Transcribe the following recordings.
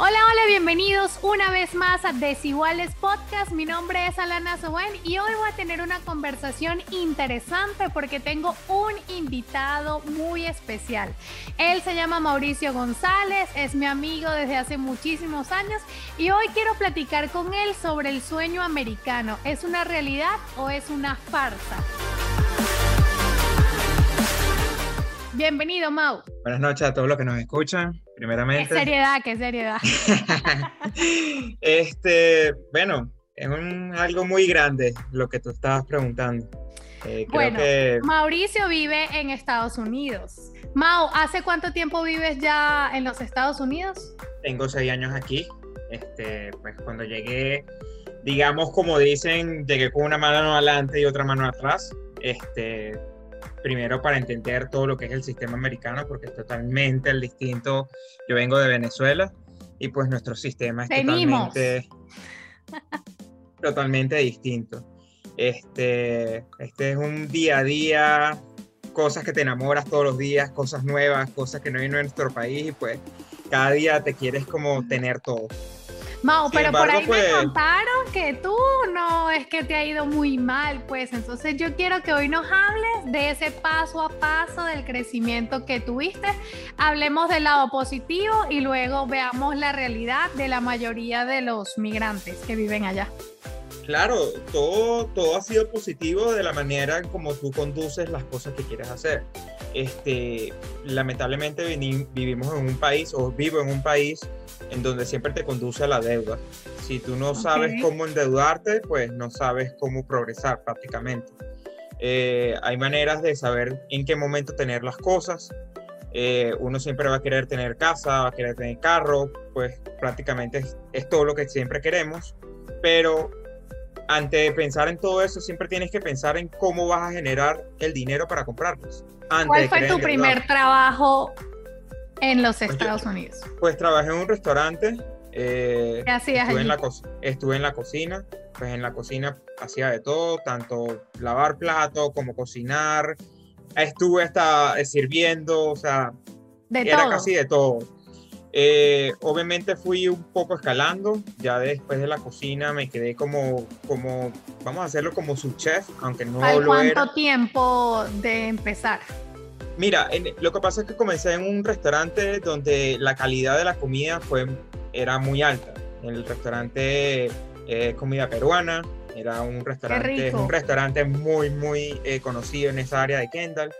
Hola, hola, bienvenidos una vez más a Desiguales Podcast. Mi nombre es Alana Sowen y hoy voy a tener una conversación interesante porque tengo un invitado muy especial. Él se llama Mauricio González, es mi amigo desde hace muchísimos años y hoy quiero platicar con él sobre el sueño americano. ¿Es una realidad o es una farsa? Bienvenido, Mau. Buenas noches a todos los que nos escuchan primeramente. Qué seriedad, qué seriedad. este, bueno, es algo muy grande lo que tú estabas preguntando. Eh, bueno, Mauricio vive en Estados Unidos. Mau, ¿hace cuánto tiempo vives ya en los Estados Unidos? Tengo seis años aquí. Este, pues cuando llegué, digamos como dicen, llegué con una mano adelante y otra mano atrás. Este, primero para entender todo lo que es el sistema americano, porque es totalmente el distinto. Yo vengo de Venezuela y pues nuestro sistema es totalmente, totalmente distinto. Este, este es un día a día, cosas que te enamoras todos los días, cosas nuevas, cosas que no hay en nuestro país y pues cada día te quieres como tener todo. Mau, pero por ahí me pues, contaron que tú no es que te ha ido muy mal, pues entonces yo quiero que hoy nos hables de ese paso a paso del crecimiento que tuviste. Hablemos del lado positivo y luego veamos la realidad de la mayoría de los migrantes que viven allá. Claro, todo, todo ha sido positivo de la manera como tú conduces las cosas que quieres hacer. Este, lamentablemente vivimos en un país o vivo en un país en donde siempre te conduce a la deuda. Si tú no sabes cómo endeudarte, pues no sabes cómo progresar prácticamente. Eh, hay maneras de saber en qué momento tener las cosas. Eh, uno siempre va a querer tener casa, va a querer tener carro, pues prácticamente es, todo lo que siempre queremos, pero antes de pensar en todo eso, siempre tienes que pensar en cómo vas a generar el dinero para comprarlos. ¿Cuál fue tu primer trabajo en los pues Estados Unidos? Pues trabajé en un restaurante. Eh, ¿Qué hacías estuve, En la estuve en la cocina, pues en la cocina hacía de todo, tanto lavar platos como cocinar. Estuve hasta sirviendo, o sea, era casi de todo. Eh, obviamente fui un poco escalando, ya después de la cocina me quedé como, como vamos a hacerlo como subchef, aunque no ¿Al lo cuánto tiempo de empezar? Mira, lo que pasa es que comencé en un restaurante donde la calidad de la comida fue, era muy alta. El restaurante eh, comida peruana, era un restaurante, un restaurante muy, muy eh, conocido en esa área de Kendall.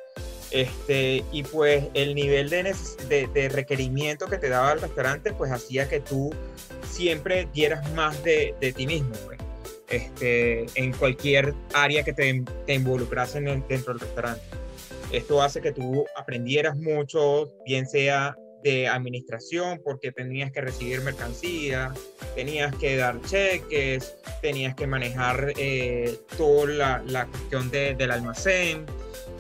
Este, y pues el nivel de, requerimiento que te daba el restaurante, pues hacía que tú siempre dieras más de, ti mismo, pues. este, en cualquier área que te, te involucrasen dentro del restaurante. Esto hace que tú aprendieras mucho, bien sea de administración, porque tenías que recibir mercancía, tenías que dar cheques, tenías que manejar eh, toda la, cuestión del almacén,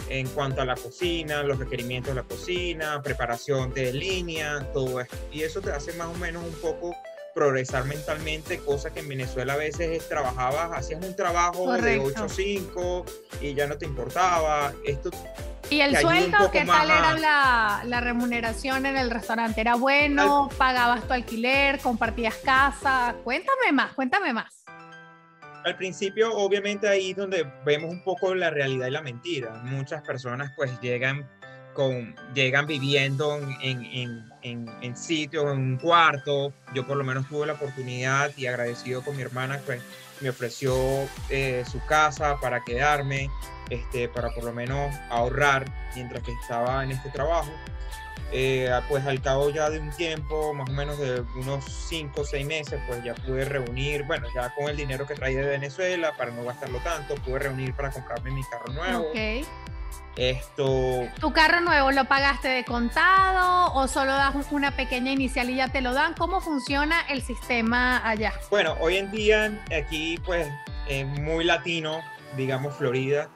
en cuanto a la cocina, los requerimientos de la cocina, preparación de línea, todo esto. Y eso te hace más o menos un poco progresar mentalmente, cosa que en Venezuela a veces trabajabas, hacías un trabajo de 8 a 5 y ya no te importaba. Esto ¿Y el sueldo qué tal era la, la, remuneración en el restaurante? ¿Era bueno? ¿Pagabas tu alquiler? ¿Compartías casa? Cuéntame más, cuéntame más. Al principio, obviamente ahí donde vemos un poco la realidad y la mentira. Muchas personas pues llegan con, llegan viviendo en, en, en, en sitios, en un cuarto. Yo por lo menos tuve la oportunidad y agradecido con mi hermana pues me ofreció eh, su casa para quedarme este, para por lo menos ahorrar mientras que estaba en este trabajo. Eh, pues al cabo ya de un tiempo, más o menos de unos 5 o 6 meses, pues ya pude reunir, bueno, ya con el dinero que traía de Venezuela, para no gastarlo tanto, pude reunir para comprarme mi carro nuevo. Okay. Esto... ¿Tu carro nuevo lo pagaste de contado o solo das una pequeña inicial y ya te lo dan? ¿Cómo funciona el sistema allá? Bueno, hoy en día aquí pues es muy latino, digamos Florida,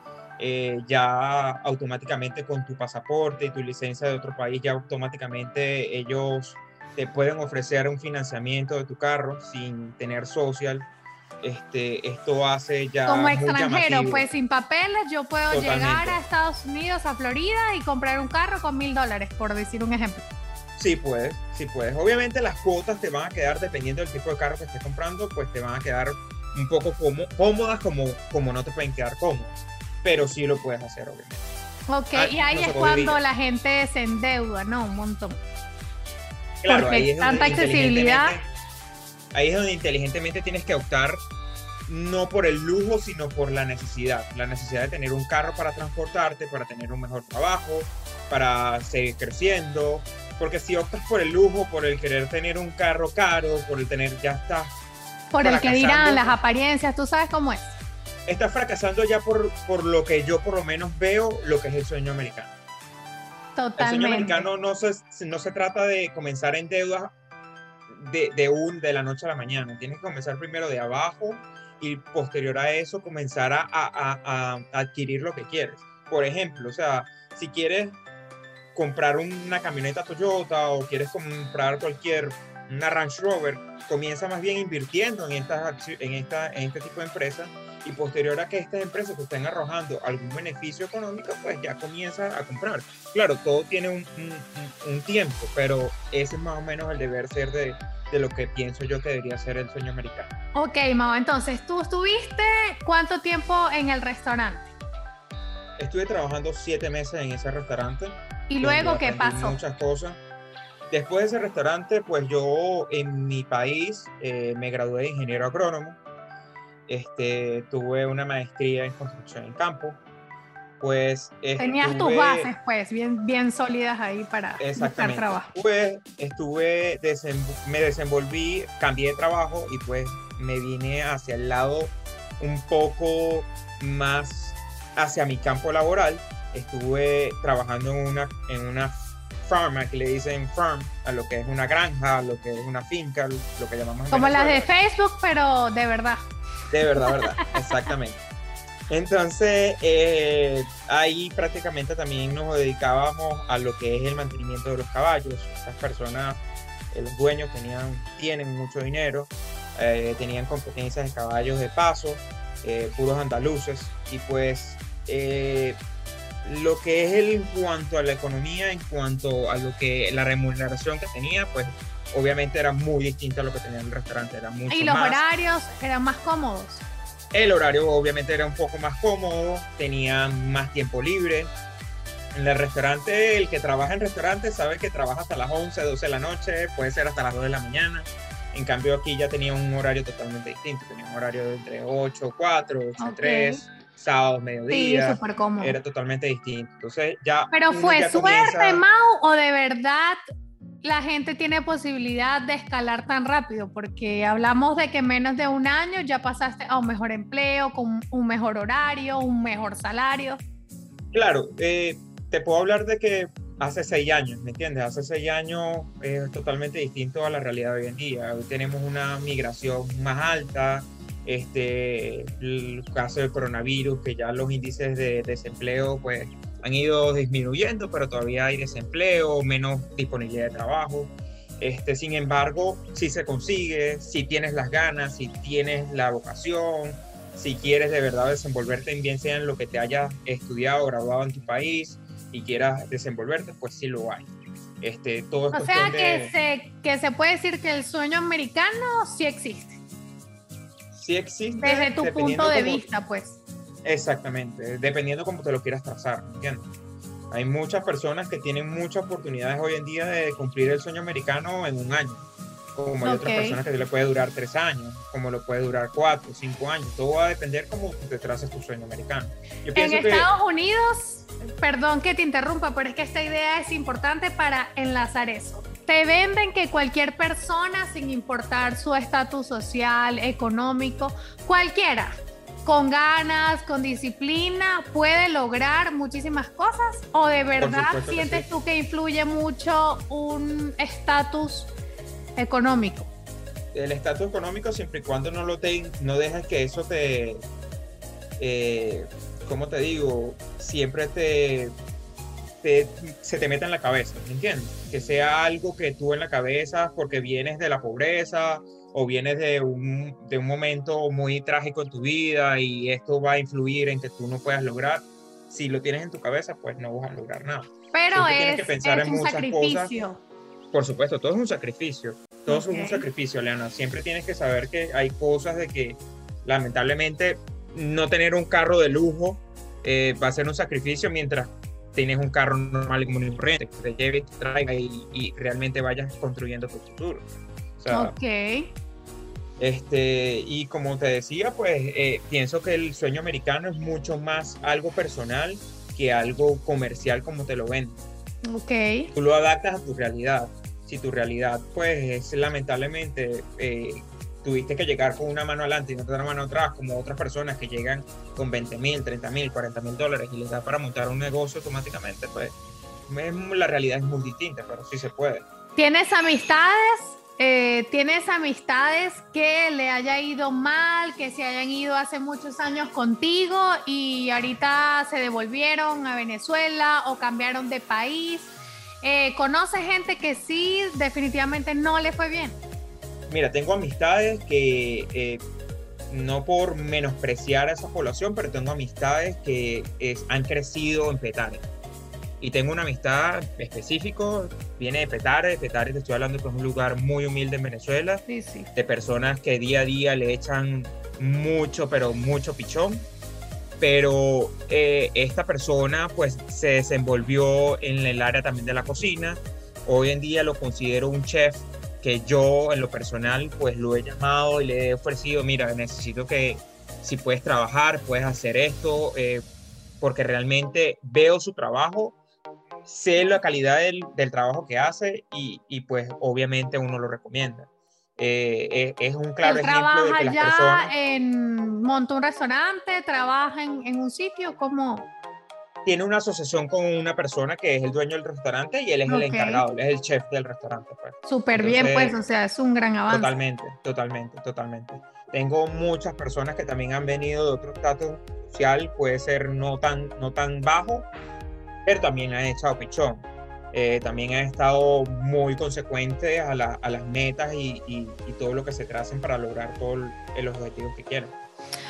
eh, ya automáticamente con tu pasaporte y tu licencia de otro país, ya automáticamente ellos te pueden ofrecer un financiamiento de tu carro sin tener social. Este, esto hace ya. Como extranjero, pues sin papeles, yo puedo llegar a Estados Unidos, a Florida y comprar un carro con mil dólares, por decir un ejemplo. Sí puedes, sí puedes. Obviamente las cuotas te van a quedar, dependiendo del tipo de carro que estés comprando, pues te van a quedar un poco cómodas como, como no te pueden quedar cómodas. Pero sí lo puedes hacer, obviamente. Ok, ah, y ahí es cuando la gente se endeuda, ¿no? Un montón. Claro, Porque tanta accesibilidad. Ahí es donde inteligentemente tienes que optar no por el lujo, sino por la necesidad. La necesidad de tener un carro para transportarte, para tener un mejor trabajo, para seguir creciendo. Porque si optas por el lujo, por el querer tener un carro caro, por el tener, ya está. Por el que dirán, las apariencias, tú sabes cómo es. Estás fracasando ya por, por lo que yo por lo menos veo lo que es el sueño americano. Totalmente. El sueño americano no se, no se trata de comenzar en deudas de, de, un, de la noche a la mañana. Tienes que comenzar primero de abajo y posterior a eso comenzar a, a, a, adquirir lo que quieres. Por ejemplo, o sea, si quieres comprar una camioneta Toyota o quieres comprar cualquier una Range Rover, comienza más bien invirtiendo en, estas, en, esta, en este tipo de empresas y posterior a que estas empresas te estén arrojando algún beneficio económico, pues ya comienza a comprar. Claro, todo tiene un, un, tiempo, pero ese es más o menos el deber ser de, de, lo que pienso yo que debería ser el sueño americano. Ok, Mao, entonces, ¿tú estuviste cuánto tiempo en el restaurante? Estuve trabajando siete meses en ese restaurante. ¿Y luego qué pasó? Muchas cosas. Después de ese restaurante, pues yo en mi país eh, me gradué de ingeniero agrónomo este, tuve una maestría en construcción en campo. Pues Tenías tus bases, pues, bien, bien sólidas ahí para buscar trabajo. Pues estuve, me desenvolví, cambié de trabajo y pues me vine hacia el lado un poco más hacia mi campo laboral. Estuve trabajando en una, en una farm, que le dicen farm, a lo que es una granja, a lo que es una finca, lo que llamamos. Como las de Facebook, pero de verdad. De verdad, verdad, exactamente. Entonces, eh, ahí prácticamente también nos dedicábamos a lo que es el mantenimiento de los caballos. Estas personas, eh, los dueños tenían, tienen mucho dinero, eh, tenían competencias de caballos de paso, puros andaluces, y pues lo que es el, en cuanto a la economía, en cuanto a lo que la remuneración que tenía, pues obviamente era muy distinta a lo que tenía en el restaurante. Era mucho ¿Y los horarios eran más cómodos? El horario obviamente era un poco más cómodo, tenía más tiempo libre. En el restaurante, el que trabaja en restaurante sabe que trabaja hasta las 11, 12 de la noche, puede ser hasta las 2 de la mañana. En cambio aquí ya tenía un horario totalmente distinto, tenía un horario de entre 8, 4, 8, 3, sábados, mediodía. Sí, súper cómodo. Era totalmente distinto. Entonces ya... Pero fue suerte, Mau, o de verdad la gente tiene posibilidad de escalar tan rápido? Porque hablamos de que menos de un año ya pasaste a un mejor empleo, con un mejor horario, un mejor salario. Claro, eh, te puedo hablar de que hace seis años, ¿me entiendes? Hace seis años es totalmente distinto a la realidad de hoy en día. Hoy tenemos una migración más alta, este, el caso del coronavirus, que ya los índices de desempleo, pues han ido disminuyendo, pero todavía hay desempleo, menos disponibilidad de trabajo. Este, sin embargo, si se consigue, si tienes las ganas, si tienes la vocación, si quieres de verdad desenvolverte en bien sea en lo que te hayas estudiado graduado en tu país y quieras desenvolverte, pues sí lo hay. Este, todo o sea que, se, que se puede decir que el sueño americano sí existe. Sí existe. Desde tu punto de vista, pues. Exactamente, dependiendo cómo te lo quieras trazar, ¿entiendes? Hay muchas personas que tienen muchas oportunidades hoy en día de cumplir el sueño americano en un año, como hay otras personas que le puede durar tres años, como lo puede durar cuatro, cinco años, todo va a depender cómo te traces tu sueño americano. en Estados Unidos, perdón que te interrumpa, pero es que esta idea es importante para enlazar eso. Te venden que cualquier persona, sin importar su estatus social, económico, cualquiera, con ganas, con disciplina, puede lograr muchísimas cosas? ¿O de verdad sientes tú que influye mucho un estatus económico? El estatus económico siempre y cuando no lo te, no dejas que eso te, eh, ¿cómo te digo? Siempre te, se te meta en la cabeza, ¿me entiendes? Que sea algo que tú en la cabeza porque vienes de la pobreza o vienes de un, de un momento muy trágico en tu vida y esto va a influir en que tú no puedas lograr, si lo tienes en tu cabeza, pues no vas a lograr nada. Pero es, un sacrificio. Por supuesto, todo es un sacrificio. Todo es un sacrificio, Leana. Siempre tienes que saber que hay cosas de que lamentablemente no tener un carro de lujo eh, va a ser un sacrificio mientras tienes un carro normal y común y corriente que te lleve, te traiga y, realmente vayas construyendo tu futuro. ok. Este, y como te decía, pues eh, pienso que el sueño americano es mucho más algo personal que algo comercial como te lo venden. Ok. Tú lo adaptas a tu realidad. Si tu realidad, pues, es lamentablemente eh, tuviste que llegar con una mano adelante y no otra mano atrás, como otras personas que llegan con 20 mil, 30 mil, 40 mil dólares y les da para montar un negocio automáticamente, pues la realidad es muy distinta, pero sí se puede. ¿Tienes amistades? Eh, ¿Tienes amistades que le haya ido mal, que se hayan ido hace muchos años contigo y ahorita se devolvieron a Venezuela o cambiaron de país? Eh, ¿Conoces gente que sí definitivamente no le fue bien? Mira, tengo amistades que, eh, no por menospreciar a esa población, pero tengo amistades que han crecido en Petare. Y tengo una amistad específico, viene de Petare, Petare te estoy hablando que es un lugar muy humilde en Venezuela, sí, sí. de personas que día a día le echan mucho, pero mucho pichón. Pero eh, esta persona pues se desenvolvió en el área también de la cocina. Hoy en día lo considero un chef que yo en lo personal pues lo he llamado y le he ofrecido, mira, necesito que si puedes trabajar, puedes hacer esto, eh, porque realmente veo su trabajo, sé la calidad del, del trabajo que hace y, y, pues obviamente uno lo recomienda. Eh, es, un claro ejemplo de que las ya en monta un restaurante, trabaja en, en un sitio como tiene una asociación con una persona que es el dueño del restaurante y él es el encargado, él es el chef del restaurante. Pues. Súper bien, pues, o sea, es un gran avance. Totalmente, totalmente, totalmente. Tengo muchas personas que también han venido de otro estatus social, puede ser no tan, no tan bajo, pero también han echado pichón. Eh, también han estado muy consecuentes a, a las metas y, y, y, todo lo que se tracen para lograr todos los objetivos que quieren.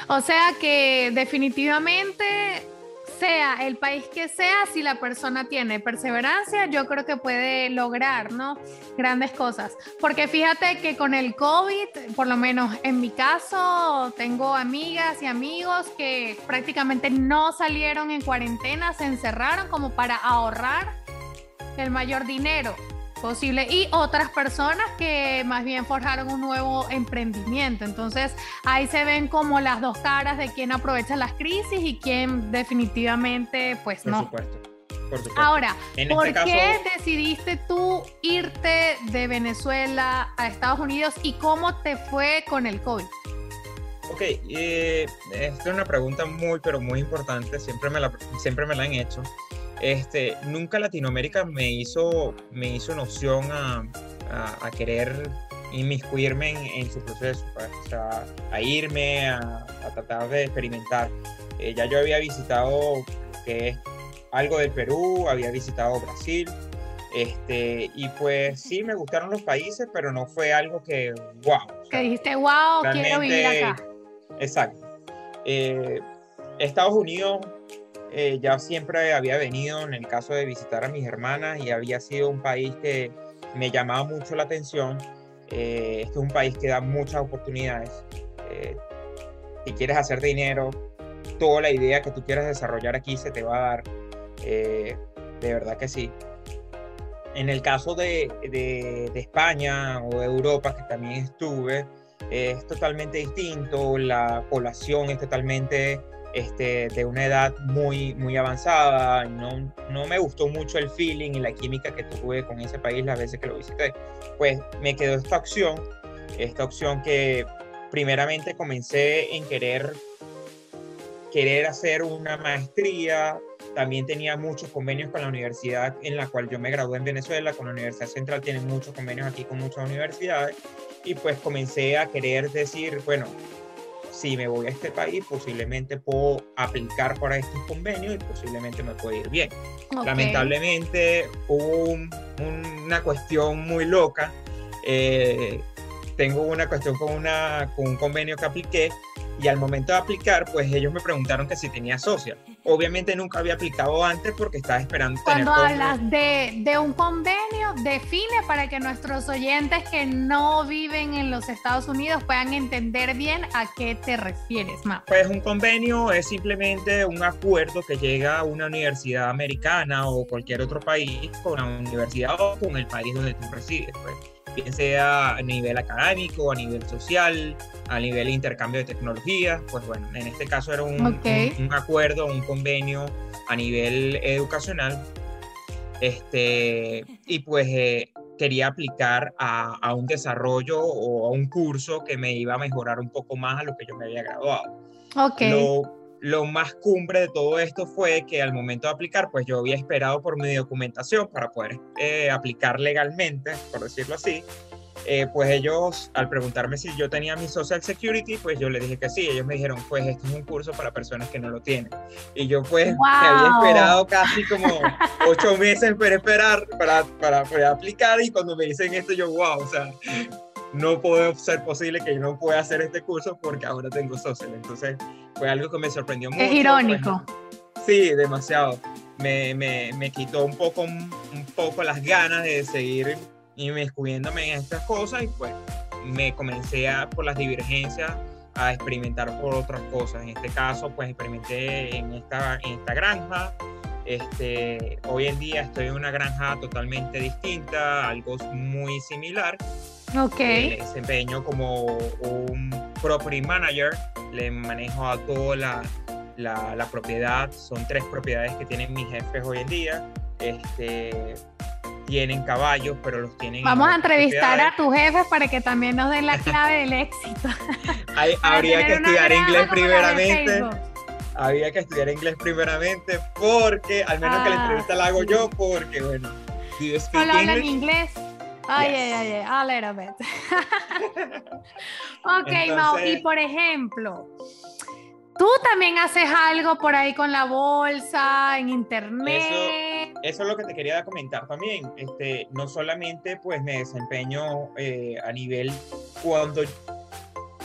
O sea que definitivamente sea el país que sea, si la persona tiene perseverancia, yo creo que puede lograr, ¿no? Grandes cosas. Porque fíjate que con el COVID, por lo menos en mi caso, tengo amigas y amigos que prácticamente no salieron en cuarentena, se encerraron como para ahorrar el mayor dinero posible y otras personas que más bien forjaron un nuevo emprendimiento. Entonces ahí se ven como las dos caras de quién aprovecha las crisis y quién definitivamente pues por no. Supuesto. Por supuesto. Ahora, este ¿por qué decidiste tú irte de Venezuela a Estados Unidos y cómo te fue con el COVID? Ok, eh, esta es una pregunta muy, pero muy importante, siempre me la, siempre me la han hecho este, nunca Latinoamérica me hizo, me hizo una opción a, a, querer inmiscuirme en, en su proceso, pues, o sea, a irme, a, tratar de experimentar. Eh, ya yo había visitado que es algo del Perú, había visitado Brasil, este, y pues sí, me gustaron los países, pero no fue algo que, wow. que dijiste, wow, quiero vivir acá. Exacto. Eh, Estados Unidos eh, ya siempre había venido en el caso de visitar a mis hermanas y había sido un país que me llamaba mucho la atención. Eh, este es un país que da muchas oportunidades. Eh, si quieres hacer dinero, toda la idea que tú quieras desarrollar aquí se te va a dar. de verdad que sí. En el caso de, de, de España o de Europa, que también estuve, es totalmente distinto. La población es totalmente este, de una edad muy, muy avanzada, no, no me gustó mucho el feeling y la química que tuve con ese país las veces que lo visité, pues me quedó esta opción, esta opción que primeramente comencé en querer, querer hacer una maestría, también tenía muchos convenios con la universidad en la cual yo me gradué en Venezuela, con la Universidad Central tiene muchos convenios aquí con muchas universidades, y pues comencé a querer decir, bueno, si me voy a este país, posiblemente puedo aplicar para estos convenios y posiblemente me puede ir bien. Lamentablemente hubo una cuestión muy loca. Eh, tengo una cuestión con, una, con un convenio que apliqué y al momento de aplicar, pues ellos me preguntaron que si tenía social. Obviamente nunca había aplicado antes porque estaba esperando. Cuando hablas de, de, un convenio, define para que nuestros oyentes que no viven en los Estados Unidos puedan entender bien a qué te refieres, Ma. Pues un convenio es simplemente un acuerdo que llega a una universidad americana o cualquier otro país con la universidad o con el país donde tú resides. Pues bien sea a nivel académico, a nivel social, a nivel de intercambio de tecnología, pues bueno, en este caso era un, un, acuerdo, un convenio a nivel educacional, este, y pues eh, quería aplicar a, a, un desarrollo o a un curso que me iba a mejorar un poco más a lo que yo me había graduado. Ok lo más cumbre de todo esto fue que al momento de aplicar, pues yo había esperado por mi documentación para poder eh, aplicar legalmente, por decirlo así. Eh, pues ellos, al preguntarme si yo tenía mi Social Security, pues yo les dije que sí. Ellos me dijeron, pues este es un curso para personas que no lo tienen. Y yo pues me había esperado casi como ocho meses para esperar, para, para, para aplicar. Y cuando me dicen esto, yo, wow, o sea, no puede ser posible que yo no pueda hacer este curso porque ahora tengo social. Entonces fue algo que me sorprendió mucho. Es irónico. sí, demasiado. Me, me, me, quitó un poco, un poco las ganas de seguir inmiscuyéndome en estas cosas y pues me comencé a, por las divergencias a experimentar por otras cosas. En este caso, pues experimenté en esta, en esta granja. Este, hoy en día estoy en una granja totalmente distinta, algo muy similar, Ok. Me desempeño como un property manager, le manejo a toda la, la, propiedad, son tres propiedades que tienen mis jefes hoy en día. Este, tienen caballos, pero los tienen. Vamos a entrevistar a tus jefes para que también nos den la clave del éxito. habría que estudiar inglés primeramente. Habría que estudiar inglés primeramente porque, al menos que la ah, entrevista la hago yo, porque bueno, Solo hablan inglés. Ay, ay, ay, a little bit. ok, Mau, y por ejemplo, tú también haces algo por ahí con la bolsa, en internet. Eso, es lo que te quería comentar también. Este, no solamente pues me desempeño eh, a nivel cuando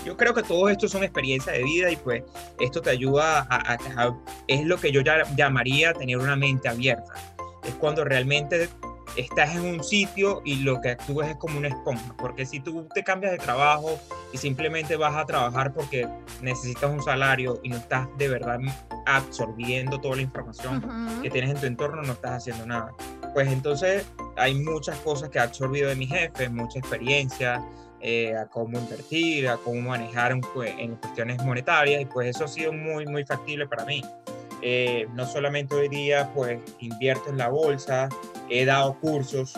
yo creo que todo esto son experiencias de vida y pues esto te ayuda a, a, es lo que yo llamaría tener una mente abierta. Es cuando realmente estás en un sitio y lo que actúas es como una esponja, porque si tú te cambias de trabajo y simplemente vas a trabajar porque necesitas un salario y no estás de verdad absorbiendo toda la información que tienes en tu entorno, no estás haciendo nada. Pues entonces hay muchas cosas que he absorbido de mi jefe, mucha experiencia, eh, a cómo invertir, a cómo manejar en, en, cuestiones monetarias y pues eso ha sido muy, muy factible para mí. Eh, no solamente hoy día pues invierto en la bolsa, he dado cursos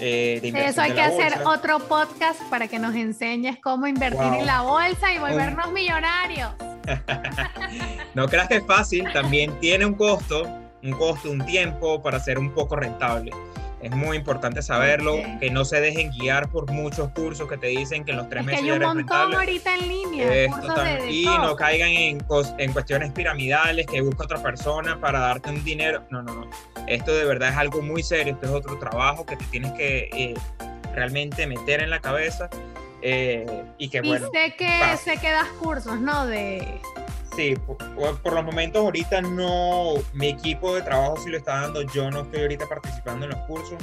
eh, de inversión. Eso hay que hacer otro podcast para que nos enseñes cómo invertir en la bolsa y volvernos millonarios. no creas que es fácil, también tiene un costo, un costo, un tiempo para ser un poco rentable. Es muy importante saberlo, que no se dejen guiar por muchos cursos que te dicen que en los tres meses que hay un montón ahorita en línea. y no caigan en, en cuestiones piramidales que busca otra persona para darte un dinero. No, no, no. Esto de verdad es algo muy serio. Esto es otro trabajo que te tienes que eh, realmente meter en la cabeza. Eh, y que bueno. Y sé que, sé que das cursos, ¿no? De Sí, por, los momentos ahorita no, mi equipo de trabajo sí lo está dando, yo no estoy ahorita participando en los cursos,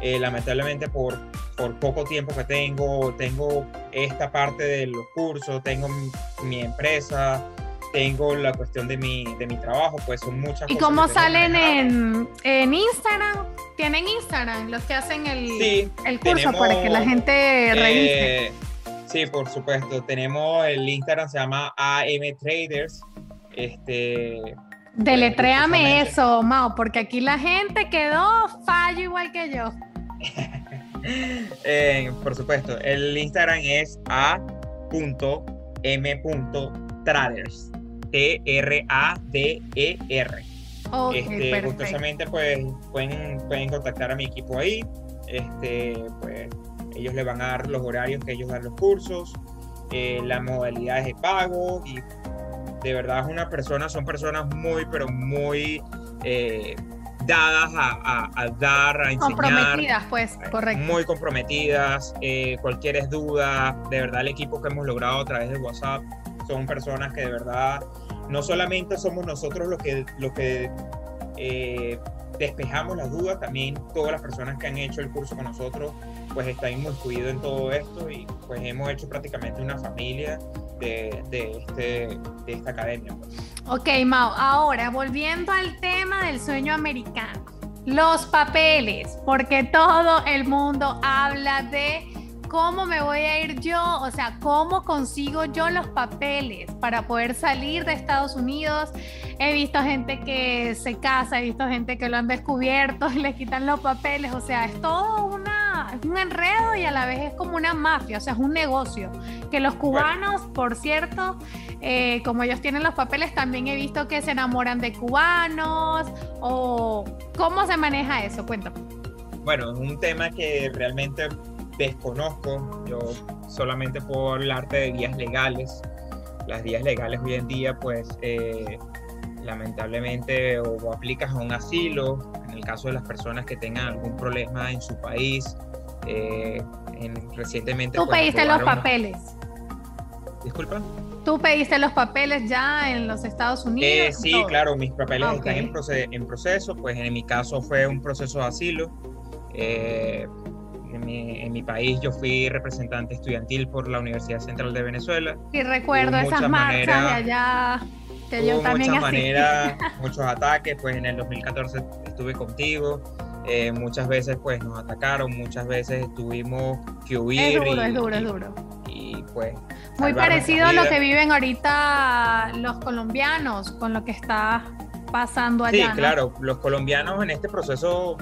eh, lamentablemente por, por poco tiempo que tengo, tengo esta parte de los cursos, tengo mi, empresa, tengo la cuestión de mi, de mi trabajo, pues son muchas ¿Y cómo salen en, en, Instagram? ¿Tienen Instagram los que hacen el, el curso para que la gente revise? Eh, Sí, por supuesto. Tenemos el Instagram, se llama AM Traders. Este. Deletréame eso, Mao, porque aquí la gente quedó fallo igual que yo. Eh, por supuesto, el Instagram es a.m.traders. T-R-A-D-E-R. este, gustosamente, pues pueden, pueden contactar a mi equipo ahí. Este, pues ellos le van a dar los horarios que ellos dan los cursos, eh, las modalidades de pago y de verdad es una persona, son personas muy, pero muy eh, dadas a, dar, a enseñar. Comprometidas, pues, correcto. Muy comprometidas, eh, cualquier duda, de verdad el equipo que hemos logrado a través de WhatsApp son personas que de verdad no solamente somos nosotros los que, los que eh, despejamos las dudas, también todas las personas que han hecho el curso con nosotros, pues están inmiscuidos en todo esto y pues hemos hecho prácticamente una familia de, de, este, de esta academia. Pues. Ok, Mao, ahora volviendo al tema del sueño americano, los papeles, porque todo el mundo habla de ¿cómo me voy a ir yo? O sea, ¿cómo consigo yo los papeles para poder salir de Estados Unidos? He visto gente que se casa, he visto gente que lo han descubierto y le quitan los papeles. O sea, es todo una, un enredo y a la vez es como una mafia, o sea, es un negocio. Que los cubanos, por cierto, eh, como ellos tienen los papeles, también he visto que se enamoran de cubanos o cómo se maneja eso. Cuéntame. Bueno, es un tema que realmente desconozco, yo solamente puedo hablarte de vías legales. Las vías legales hoy en día, pues, eh, lamentablemente, o, aplicas a un asilo, el caso de las personas que tengan algún problema en su país. Eh, recientemente... Tú pues, pediste los papeles. Disculpa. ¿Tú pediste los papeles ya en los Estados Unidos? Eh, sí, claro, mis papeles ah, están en, en, proceso, pues en mi caso fue un proceso de asilo. Eh, en mi, país yo fui representante estudiantil por la Universidad Central de Venezuela. Sí, recuerdo esas marchas de allá. Que yo también muchas maneras, muchos ataques, pues en el 2014 estuve contigo, eh, muchas veces pues nos atacaron, muchas veces tuvimos que huir. Es duro, es duro, es duro. Y pues... Muy parecido a lo que viven ahorita los colombianos con lo que está pasando allá. Sí, claro, los colombianos en este proceso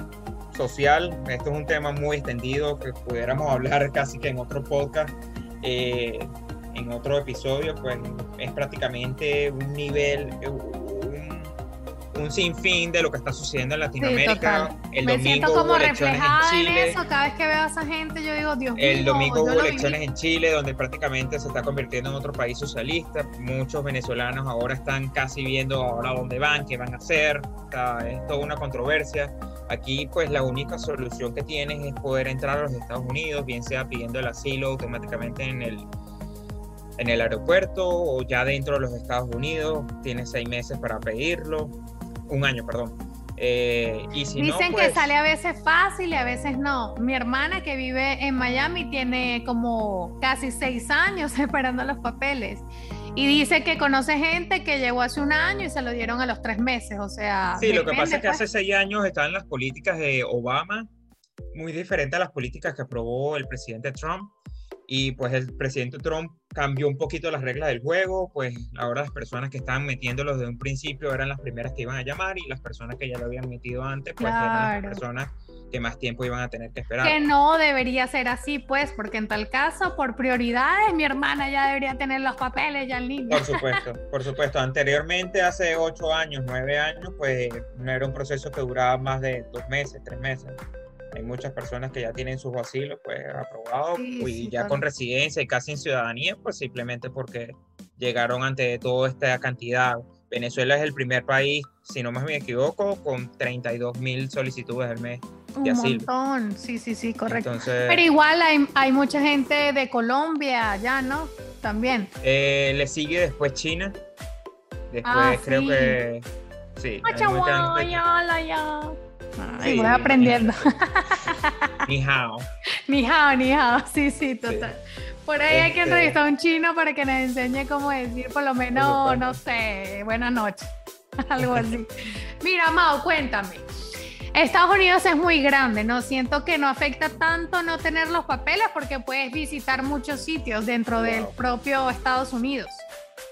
social. Esto es un tema muy extendido que pudiéramos hablar casi que en otro podcast, eh, en otro episodio, pues es prácticamente un nivel, un, un sinfín de lo que está sucediendo en Latinoamérica. el Me domingo siento como reflejada en, Chile. eso, cada vez que veo a esa gente yo digo, Dios mío. El domingo hubo elecciones en Chile donde prácticamente se está convirtiendo en otro país socialista. Muchos venezolanos ahora están casi viendo ahora dónde van, qué van a hacer. es toda una controversia. Aquí pues la única solución que tienes es poder entrar a los Estados Unidos, bien sea pidiendo el asilo automáticamente en el, en el aeropuerto o ya dentro de los Estados Unidos. Tienes seis meses para pedirlo, un año, perdón. Eh, y si Dicen que pues sale a veces fácil y a veces no. Mi hermana que vive en Miami tiene como casi seis años esperando los papeles y dice que conoce gente que llegó hace un año y se lo dieron a los tres meses, o sea... Sí, lo que pasa es que hace pues. seis años estaban las políticas de Obama, muy diferentes a las políticas que aprobó el presidente Trump. Y pues el presidente Trump cambió un poquito las reglas del juego, pues ahora las personas que estaban metiéndolos desde un principio eran las primeras que iban a llamar y las personas que ya lo habían metido antes, pues eran las personas que más tiempo iban a tener que esperar. Que no debería ser así, pues, porque en tal caso, por prioridades, mi hermana ya debería tener los papeles ya en línea. Por supuesto, por supuesto. Anteriormente, hace ocho años, nueve años, pues no era un proceso que duraba más de dos meses, tres meses. Hay muchas personas que ya tienen sus asilos, pues, aprobados y ya con residencia y casi en ciudadanía, pues simplemente porque llegaron ante toda esta cantidad. Venezuela es el primer país, si no me equivoco, con 32 mil solicitudes al mes. Un montón, sí, sí, sí, correcto. Pero igual hay, hay, mucha gente de Colombia ya, ¿no? También. Eh, le sigue después China. Después ah, creo que... Sí. Ay, voy aprendiendo. Ni hao. Ni hao, ni hao, sí, sí, total. Por ahí hay que este entrevistar a un chino para que nos enseñe cómo decir por lo menos, no sé, buenas noches, algo así. Mira, Mao, cuéntame. Estados Unidos es muy grande, ¿no? Siento que no afecta tanto no tener los papeles porque puedes visitar muchos sitios dentro del propio Estados Unidos.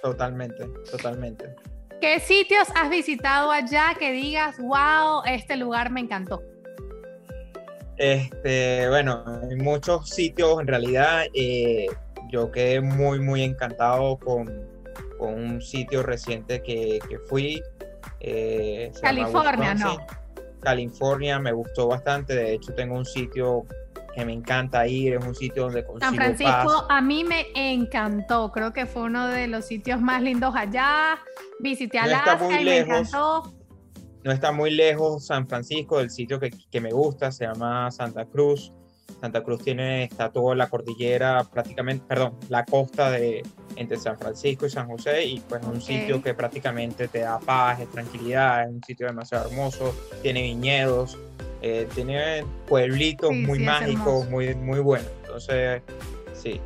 Totalmente, totalmente. ¿Qué sitios has visitado allá que digas, wow, este lugar me encantó? Este, bueno, hay muchos sitios en realidad. Eh, yo quedé muy, muy encantado con, un sitio reciente que, fui. Eh, California, ¿no? California me gustó bastante, de hecho tengo un sitio que me encanta ir, es un sitio donde consigo San Francisco a mí me encantó, creo que fue uno de los sitios más lindos allá, visité Alaska no y me encantó. No está muy lejos San Francisco del sitio que, que, me gusta, se llama Santa Cruz. Santa Cruz tiene, está toda la cordillera prácticamente, perdón, la costa de, entre San Francisco y San José y pues es un sitio que prácticamente te da paz, tranquilidad, es un sitio demasiado hermoso, tiene viñedos, eh, tiene pueblitos muy mágicos, muy, muy buenos. Entonces, sí.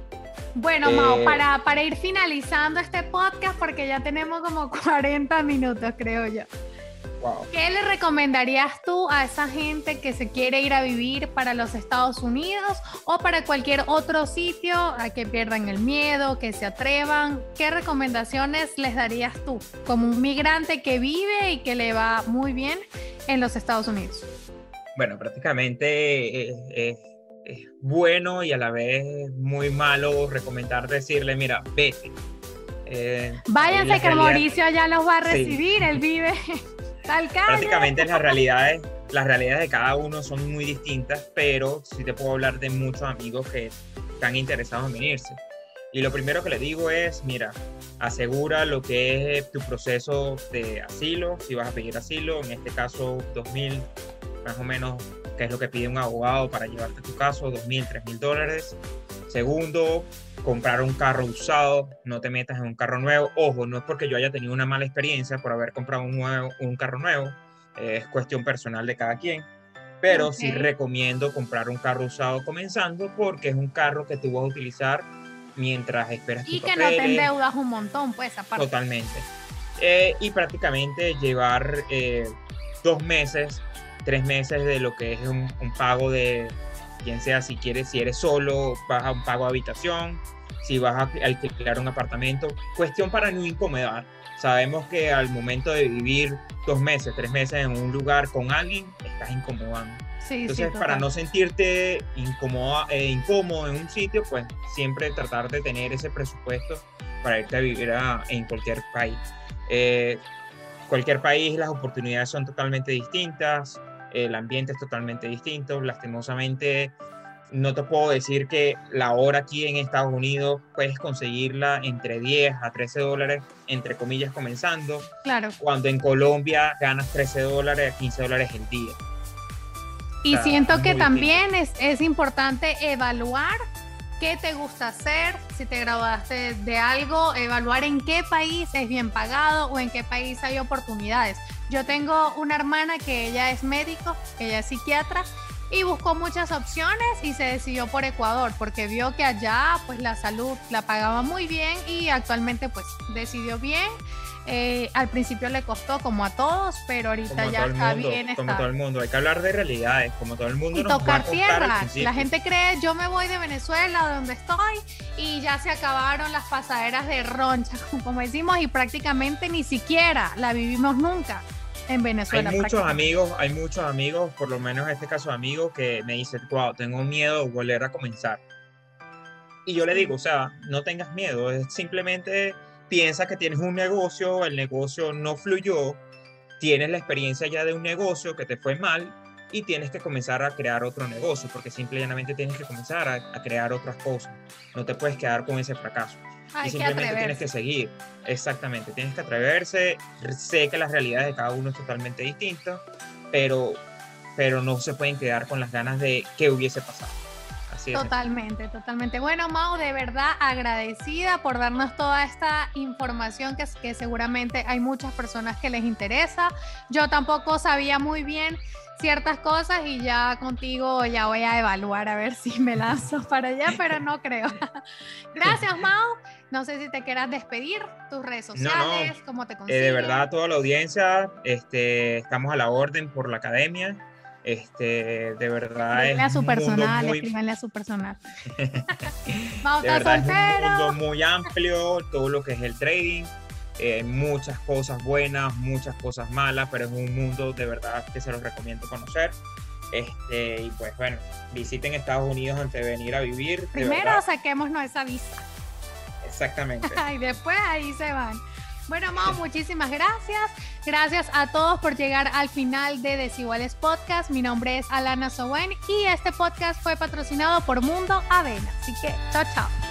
Bueno, Mao, eh, para, para ir finalizando este podcast, porque ya tenemos como 40 minutos, creo yo. ¿Qué le recomendarías tú a esa gente que se quiere ir a vivir para los Estados Unidos o para cualquier otro sitio a que pierdan el miedo, que se atrevan? ¿Qué recomendaciones les darías tú como un migrante que vive y que le va muy bien en los Estados Unidos? Bueno, prácticamente es, bueno y a la vez muy malo recomendar decirle, mira, vete. Eh, Váyanse que Mauricio ya los va a recibir, él vive Prácticamente las realidades, las realidades de cada uno son muy distintas, pero sí te puedo hablar de muchos amigos que están interesados en venirse. Y lo primero que le digo es, mira, asegura lo que es tu proceso de asilo, si vas a pedir asilo, en este caso 2.000, más o menos, que es lo que pide un abogado para llevarte tu caso, 2.000, 3.000 dólares. Segundo, comprar un carro usado, no te metas en un carro nuevo. Ojo, no es porque yo haya tenido una mala experiencia por haber comprado un, nuevo, un carro nuevo, es cuestión personal de cada quien. Pero sí recomiendo comprar un carro usado comenzando porque es un carro que tú vas a utilizar mientras esperas Y que no te endeudas un montón, pues, aparte. Totalmente. Eh, y prácticamente llevar eh, dos meses, tres meses de lo que es un, un pago de, quien sea, si quieres, si eres solo, vas a un pago de habitación, si vas a alquilar un apartamento. Cuestión para no incomodar. Sabemos que al momento de vivir dos meses, tres meses en un lugar con alguien, estás incomodando. Entonces, para no sentirte incómodo, eh, incómodo en un sitio, pues siempre tratar de tener ese presupuesto para irte a vivir en cualquier país. Eh, cualquier país, las oportunidades son totalmente distintas, el ambiente es totalmente distinto. Lastimosamente, no te puedo decir que la hora aquí en Estados Unidos puedes conseguirla entre 10 a 13 dólares, entre comillas, comenzando. Claro. Cuando en Colombia ganas 13 dólares a 15 dólares el día. Y siento que también es, es importante evaluar qué te gusta hacer, si te graduaste de algo, evaluar en qué país es bien pagado o en qué país hay oportunidades. Yo tengo una hermana que ella es médico, ella es psiquiatra y buscó muchas opciones y se decidió por Ecuador porque vio que allá pues la salud la pagaba muy bien y actualmente pues decidió bien. Eh, al principio le costó como a todos, pero ahorita ya está bien. Como todo el mundo, hay que hablar de realidades, como todo el mundo. Y tocar tierra. La gente cree, yo me voy de Venezuela, de donde estoy, y ya se acabaron las pasaderas de roncha, como decimos, y prácticamente ni siquiera la vivimos nunca en Venezuela. Hay muchos amigos, hay muchos amigos, por lo menos en este caso amigos, que me dicen, wow, tengo miedo de volver a comenzar. Y yo le digo, o sea, no tengas miedo, es simplemente piensa que tienes un negocio, el negocio no fluyó, tienes la experiencia ya de un negocio que te fue mal y tienes que comenzar a crear otro negocio, porque simplemente tienes que comenzar a, crear otras cosas. No te puedes quedar con ese fracaso. Y simplemente tienes que seguir. Exactamente, tienes que atreverse. Sé que las realidades de cada uno es totalmente distinta, pero, pero no se pueden quedar con las ganas de qué hubiese pasado. Totalmente, totalmente. Bueno, Mau, de verdad agradecida por darnos toda esta información que, que seguramente hay muchas personas que les interesa. Yo tampoco sabía muy bien ciertas cosas y ya contigo ya voy a evaluar a ver si me lanzo para allá, pero no creo. Gracias, Mau. No sé si te quieras despedir, tus redes sociales, cómo te consiguen. Eh, de verdad, toda la audiencia, este, estamos a la orden por la academia. Este, de verdad es a su personal, muy... a su personal. De verdad, es un mundo muy amplio, todo lo que es el trading eh, muchas cosas buenas, muchas cosas malas, pero es un mundo de verdad que se los recomiendo conocer. Este, y pues bueno, visiten Estados Unidos antes de venir a vivir. Primero saquémonos esa visa. Exactamente. y después ahí se van. Bueno, Mao, muchísimas gracias. Gracias a todos por llegar al final de Desiguales Podcast. Mi nombre es Alana Sowen y este podcast fue patrocinado por Mundo Avena. Así que, chao, chao.